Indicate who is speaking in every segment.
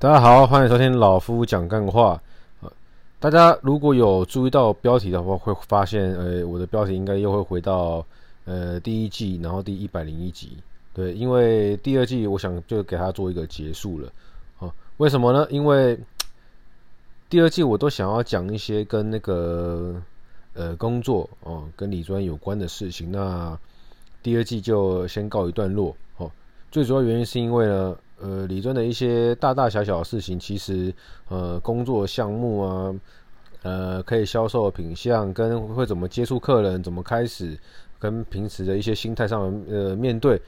Speaker 1: 大家好，欢迎收听老夫讲干话。大家如果有注意到标题的话，会发现，呃，我的标题应该又会回到呃第一季，然后第一百零一集。对，因为第二季我想就给它做一个结束了。啊，为什么呢？因为第二季我都想要讲一些跟那个呃工作哦，跟理专有关的事情。那第二季就先告一段落。哦，最主要原因是因为呢。呃，理专的一些大大小小的事情，其实呃，工作项目啊，呃，可以销售的品相，跟会怎么接触客人，怎么开始，跟平时的一些心态上的呃面对，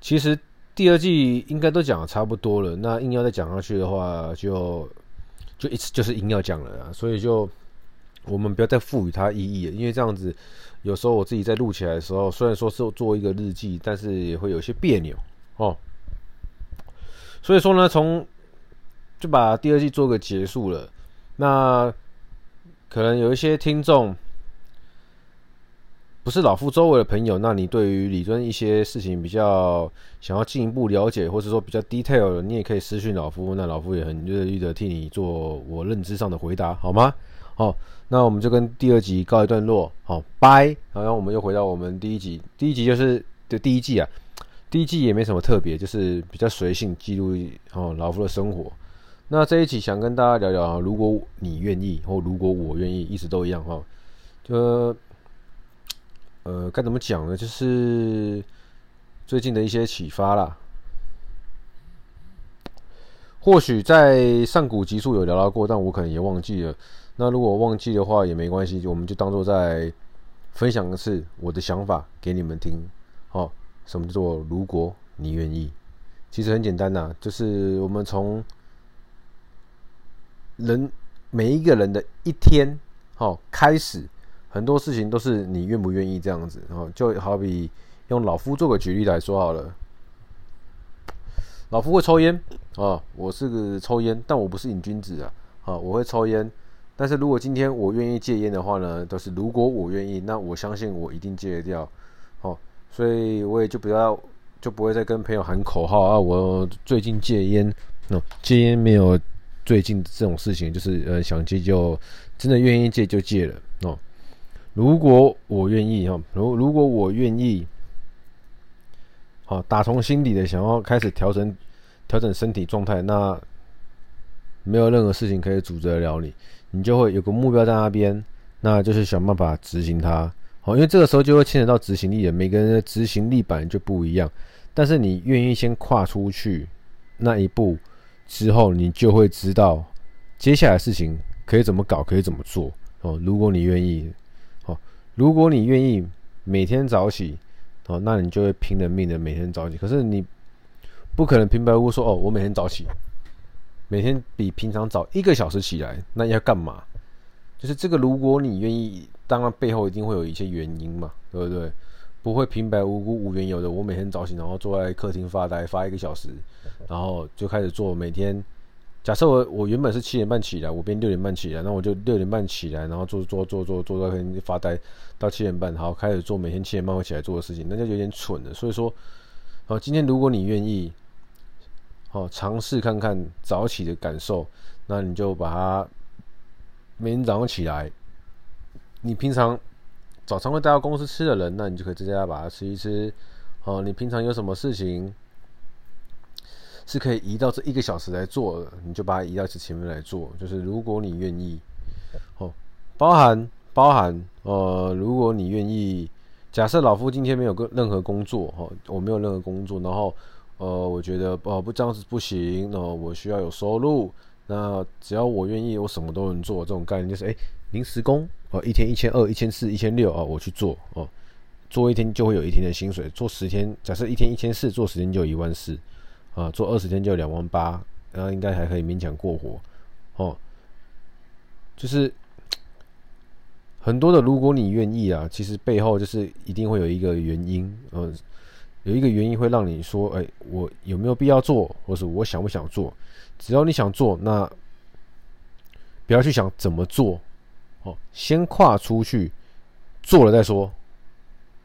Speaker 1: 其实第二季应该都讲的差不多了。那硬要再讲下去的话，就就一次就是硬要讲了啊。所以就我们不要再赋予它意义了，因为这样子有时候我自己在录起来的时候，虽然说是做一个日记，但是也会有些别扭哦。所以说呢，从就把第二季做个结束了。那可能有一些听众不是老夫周围的朋友，那你对于理专一些事情比较想要进一步了解，或者说比较 detail 的，你也可以私讯老夫，那老夫也很乐意的替你做我认知上的回答，好吗？好，那我们就跟第二集告一段落，好，拜。然后我们又回到我们第一集，第一集就是就第一季啊。第一季也没什么特别，就是比较随性记录哦老夫的生活。那这一期想跟大家聊聊，如果你愿意，或如果我愿意，一直都一样哈。就呃该怎么讲呢？就是最近的一些启发啦。或许在上古集数有聊到过，但我可能也忘记了。那如果忘记的话也没关系，我们就当做在分享一次我的想法给你们听，好。什么叫做如果你愿意？其实很简单呐，就是我们从人每一个人的一天，好开始，很多事情都是你愿不愿意这样子。然后就好比用老夫做个举例来说好了，老夫会抽烟啊，我是个抽烟，但我不是瘾君子啊，啊，我会抽烟。但是如果今天我愿意戒烟的话呢，都是如果我愿意，那我相信我一定戒得掉，所以我也就不要，就不会再跟朋友喊口号啊！我最近戒烟，哦，戒烟没有最近这种事情，就是呃想戒就真的愿意戒就戒了哦。如果我愿意哈，如如果我愿意，好，打从心底的想要开始调整调整身体状态，那没有任何事情可以阻止得了你，你就会有个目标在那边，那就是想办法执行它。哦，因为这个时候就会牵扯到执行力了，每个人的执行力本来就不一样，但是你愿意先跨出去那一步之后，你就会知道接下来事情可以怎么搞，可以怎么做。哦，如果你愿意，哦，如果你愿意每天早起，哦，那你就会拼了命的每天早起。可是你不可能平白无故说，哦，我每天早起，每天比平常早一个小时起来，那要干嘛？就是这个，如果你愿意。当然，背后一定会有一些原因嘛，对不对？不会平白无故无缘由的。我每天早起，然后坐在客厅发呆，发一个小时，然后就开始做。每天，假设我我原本是七点半起来，我变六点半起来，那我就六点半起来，然后做做做做做到客厅发呆到七点半，好开始做每天七点半会起来做的事情，那就有点蠢了。所以说，好，今天如果你愿意，好尝试看看早起的感受，那你就把它每天早上起来。你平常早餐会带到公司吃的人，那你就可以在家把它吃一吃。哦，你平常有什么事情是可以移到这一个小时来做的，你就把它移到前面来做。就是如果你愿意，哦，包含包含呃，如果你愿意，假设老夫今天没有个任何工作，哈，我没有任何工作，然后呃，我觉得哦不这样子不行，哦，我需要有收入。那只要我愿意，我什么都能做。这种概念就是，哎，临时工哦，一天一千二、一千四、一千六啊，我去做哦，做一天就会有一天的薪水。做十天，假设一天一千四，做十天就一万四啊，做二十天就两万八，然后应该还可以勉强过活哦。就是很多的，如果你愿意啊，其实背后就是一定会有一个原因，嗯，有一个原因会让你说，哎，我有没有必要做，或是我想不想做？只要你想做，那不要去想怎么做，哦，先跨出去做了再说，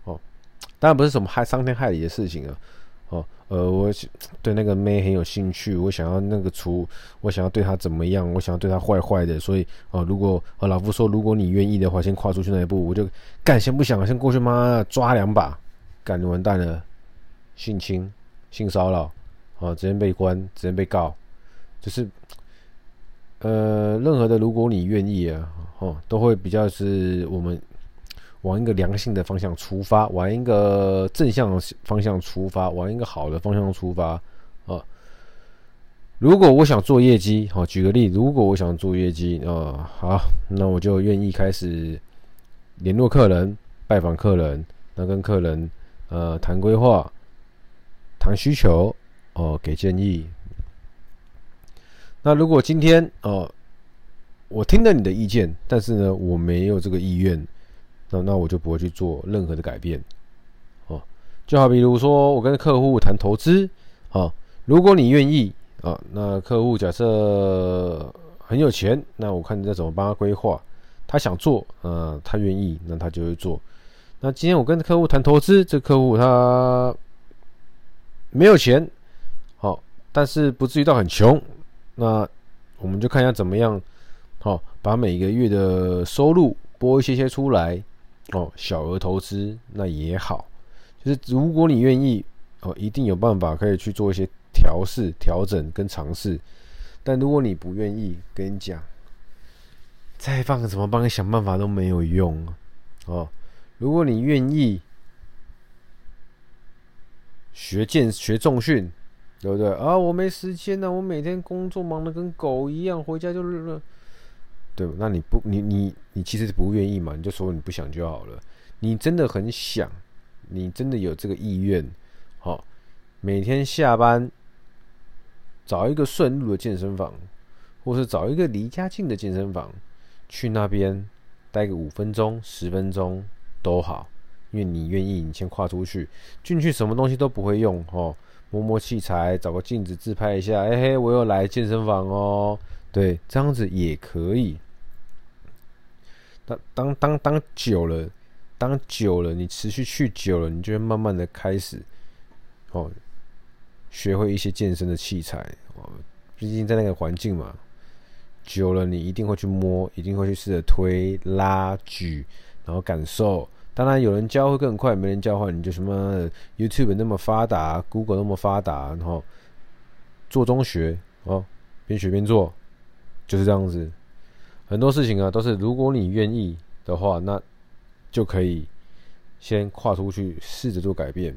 Speaker 1: 哦，当然不是什么害伤天害理的事情啊，哦，呃，我对那个妹很有兴趣，我想要那个厨，我想要对她怎么样，我想要对她坏坏的，所以哦、如果呃老夫说，如果你愿意的话，先跨出去那一步，我就干，先不想，先过去妈抓两把，干你完蛋了，性侵、性骚扰，啊，直接被关，直接被告，就是呃，任何的如果你愿意啊，哦，都会比较是我们。往一个良性的方向出发，往一个正向方向出发，往一个好的方向出发啊！如果我想做业绩，好，举个例，如果我想做业绩啊，好，那我就愿意开始联络客人、拜访客人，那跟客人呃谈规划、谈需求哦，给建议。那如果今天哦，我听了你的意见，但是呢，我没有这个意愿。那那我就不会去做任何的改变，哦，就好比如说我跟客户谈投资，哦，如果你愿意啊，那客户假设很有钱，那我看你再怎么帮他规划，他想做，啊，他愿意，那他就会做。那今天我跟客户谈投资，这客户他没有钱，好，但是不至于到很穷，那我们就看一下怎么样，好，把每个月的收入拨一些些出来。哦，小额投资那也好，就是如果你愿意哦，一定有办法可以去做一些调试、调整跟尝试。但如果你不愿意，跟你讲，再放怎么帮你想办法都没有用哦。如果你愿意学健学重训，对不对啊？我没时间呢，我每天工作忙得跟狗一样，回家就是。对，那你不，你你你其实不愿意嘛？你就说你不想就好了。你真的很想，你真的有这个意愿，好，每天下班找一个顺路的健身房，或是找一个离家近的健身房，去那边待个五分钟、十分钟都好，因为你愿意，你先跨出去，进去什么东西都不会用，哦，摸摸器材，找个镜子自拍一下，哎嘿，我又来健身房哦。对，这样子也可以。当当当当久了，当久了，你持续去久了，你就会慢慢的开始，哦，学会一些健身的器材。哦，毕竟在那个环境嘛，久了你一定会去摸，一定会去试着推拉举，然后感受。当然有人教会更快，没人教的话，你就什么 YouTube 那么发达，Google 那么发达，然后做中学哦，边学边做。就是这样子，很多事情啊，都是如果你愿意的话，那就可以先跨出去试着做改变。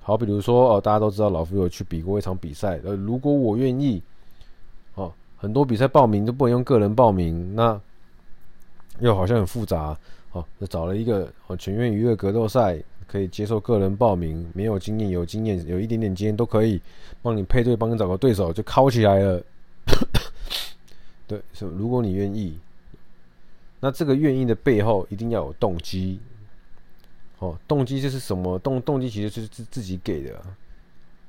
Speaker 1: 好，比如说哦，大家都知道老夫有去比过一场比赛，呃，如果我愿意，哦，很多比赛报名都不能用个人报名，那又好像很复杂，哦，就找了一个哦，全员娱乐格斗赛可以接受个人报名，没有经验、有经验、有一点点经验都可以帮你配对，帮你找个对手就靠起来了。对，是如果你愿意，那这个愿意的背后一定要有动机。哦，动机就是什么？动动机其实就是自自己给的。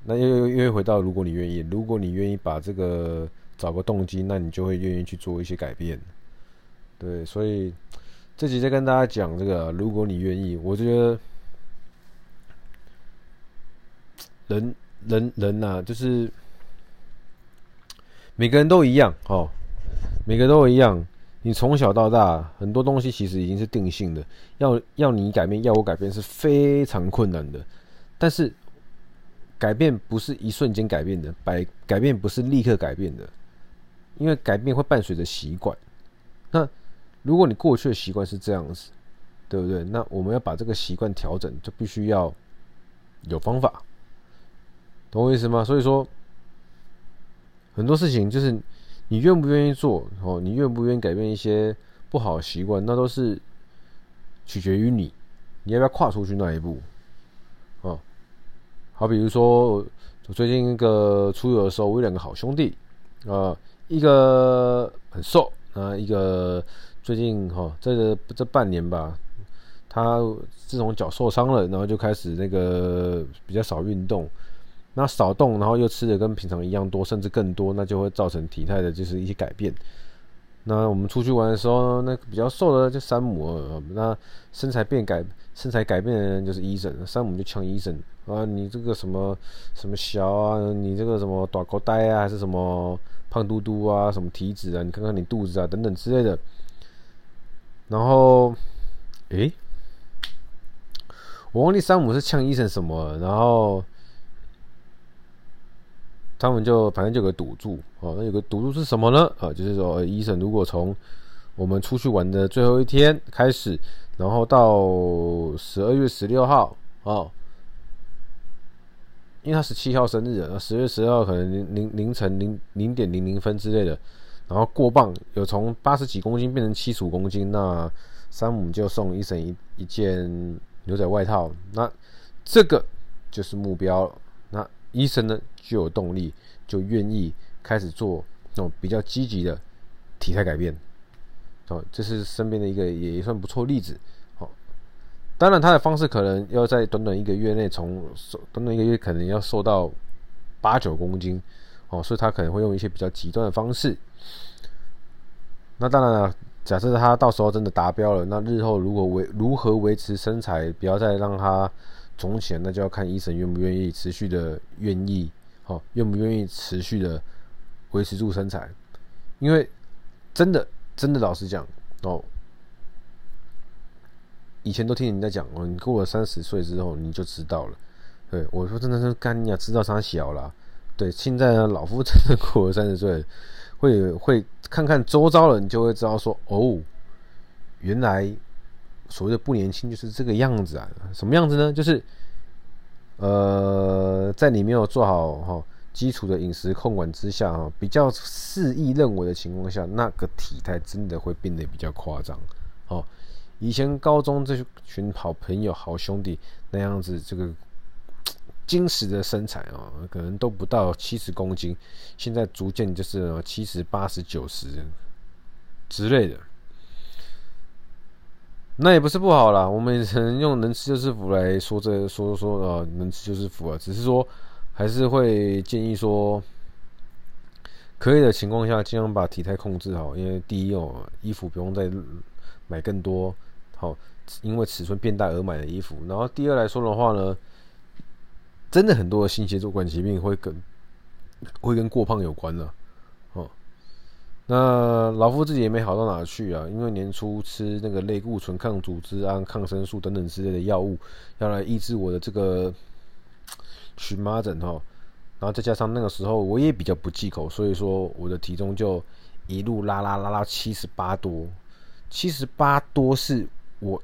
Speaker 1: 那又又又回到如果你愿意，如果你愿意把这个找个动机，那你就会愿意去做一些改变。对，所以这集在跟大家讲这个，如果你愿意，我觉得人人人呐，就是每个人都一样哦。每个都一样，你从小到大很多东西其实已经是定性的，要要你改变，要我改变是非常困难的。但是改变不是一瞬间改变的，改改变不是立刻改变的，因为改变会伴随着习惯。那如果你过去的习惯是这样子，对不对？那我们要把这个习惯调整，就必须要有方法，懂我意思吗？所以说很多事情就是。你愿不愿意做？哦，你愿不愿意改变一些不好的习惯？那都是取决于你，你要不要跨出去那一步？哦，好，比如说我最近那个出游的时候，我有两个好兄弟，啊，一个很瘦，啊，一个最近哈，这个这半年吧，他自从脚受伤了，然后就开始那个比较少运动。那少动，然后又吃的跟平常一样多，甚至更多，那就会造成体态的就是一些改变。那我们出去玩的时候，那比较瘦的就山姆，那身材变改身材改变的人就是医生，山姆就呛医生啊，你这个什么什么小啊，你这个什么大口袋啊，还是什么胖嘟嘟啊，什么体脂啊，你看看你肚子啊，等等之类的。然后，诶，我忘记山姆是呛医生什么，然后。他们就反正就有个赌注哦，那有个赌注是什么呢？啊，就是说，医生如果从我们出去玩的最后一天开始，然后到十二月十六号哦，因为他十七号生日，那十月十二号可能凌凌凌晨零零点零零分之类的，然后过磅有从八十几公斤变成七十五公斤，那山姆就送医生一一件牛仔外套，那这个就是目标。那医生呢？就有动力，就愿意开始做那种比较积极的体态改变。哦，这是身边的一个也算不错例子。好，当然他的方式可能要在短短一个月内从瘦，短短一个月可能要瘦到八九公斤。哦，所以他可能会用一些比较极端的方式。那当然了，假设他到时候真的达标了，那日后如果维如何维持身材，不要再让他肿起来，那就要看医生愿不愿意持续的愿意。哦，愿不愿意持续的维持住身材？因为真的，真的，老实讲哦，以前都听人家讲哦，你过了三十岁之后你就知道了。对，我说真的是干你啊，知道他小了？对，现在呢，老夫真的过了三十岁，会会看看周遭人，就会知道说哦，原来所谓的不年轻就是这个样子啊。什么样子呢？就是。呃，在你没有做好哈基础的饮食控管之下哈，比较肆意认为的情况下，那个体态真的会变得比较夸张。哦，以前高中这群好朋友、好兄弟那样子，这个精实的身材啊，可能都不到七十公斤，现在逐渐就是七十八十九十之类的。那也不是不好啦，我们只能用能吃就是福来说这说说啊，能吃就是福啊。只是说，还是会建议说，可以的情况下，尽量把体态控制好。因为第一哦，衣服不用再买更多，好，因为尺寸变大而买的衣服。然后第二来说的话呢，真的很多的心血管疾病会跟会跟过胖有关的哦。那老夫自己也没好到哪去啊，因为年初吃那个类固醇、抗组织胺、抗生素等等之类的药物，要来抑制我的这个 荨麻疹哈。然后再加上那个时候我也比较不忌口，所以说我的体重就一路拉拉拉拉七十八多，七十八多是我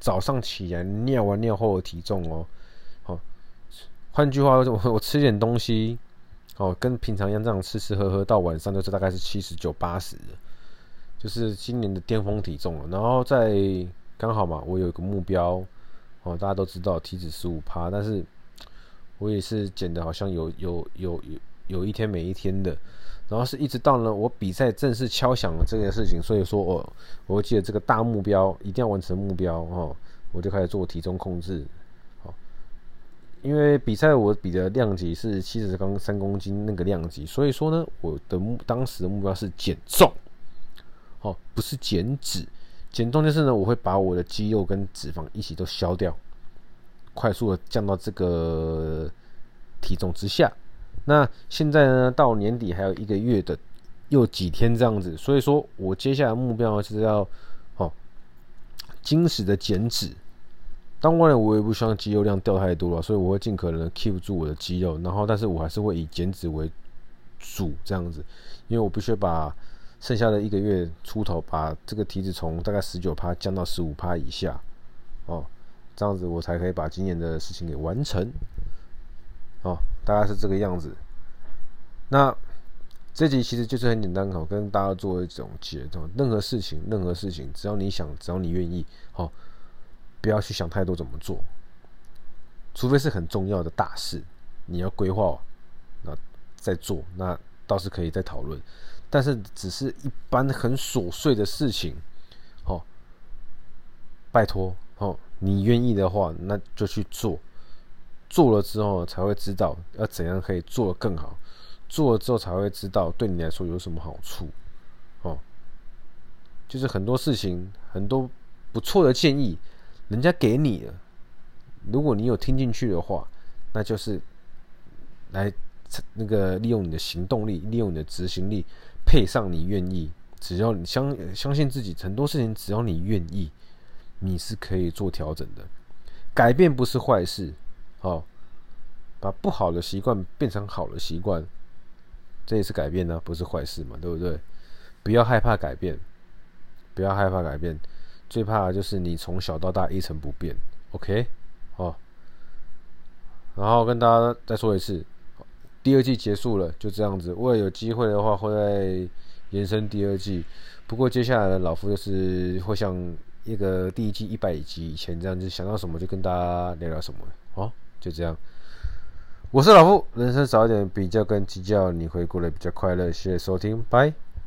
Speaker 1: 早上起来尿完尿后的体重哦。换句话说，我我吃点东西。哦，跟平常一样这样吃吃喝喝，到晚上就是大概是七十九八十，就是今年的巅峰体重了。然后在刚好嘛，我有一个目标哦，大家都知道体脂十五趴，但是我也是减的，好像有有有有有一天没一天的。然后是一直到呢我比赛正式敲响了这件事情，所以说我我记得这个大目标一定要完成目标哦，我就开始做体重控制。因为比赛我比的量级是七十公三公斤那个量级，所以说呢，我的目当时的目标是减重，哦，不是减脂，减重就是呢，我会把我的肌肉跟脂肪一起都消掉，快速的降到这个体重之下。那现在呢，到年底还有一个月的又几天这样子，所以说我接下来目标就是要哦，精实的减脂。当然，我也不希望肌肉量掉太多了，所以我会尽可能 keep 住我的肌肉，然后，但是我还是会以减脂为主这样子，因为我必须把剩下的一个月出头，把这个体脂从大概十九趴降到十五趴以下，哦，这样子我才可以把今年的事情给完成，哦，大概是这个样子。那这集其实就是很简单，好，跟大家做一种总结，任何事情，任何事情，只要你想，只要你愿意，好。不要去想太多怎么做，除非是很重要的大事，你要规划，那再做，那倒是可以再讨论。但是只是一般很琐碎的事情，哦，拜托哦，你愿意的话，那就去做。做了之后才会知道要怎样可以做得更好，做了之后才会知道对你来说有什么好处，哦。就是很多事情，很多不错的建议，人家给你了，如果你有听进去的话，那就是来那个利用你的行动力，利用你的执行力，配上你愿意，只要你相相信自己，很多事情只要你愿意，你是可以做调整的。改变不是坏事，哦，把不好的习惯变成好的习惯，这也是改变呢，不是坏事嘛，对不对？不要害怕改变，不要害怕改变，最怕的就是你从小到大一成不变。OK，哦，然后跟大家再说一次，第二季结束了，就这样子。我有机会的话，会再延伸第二季。不过接下来的老夫就是会像一个第一季一百集以前这样子，想到什么就跟大家聊聊什么。哦，就这样。我是老夫，人生少一点比较跟计较，你会过得比较快乐。谢谢收听，拜。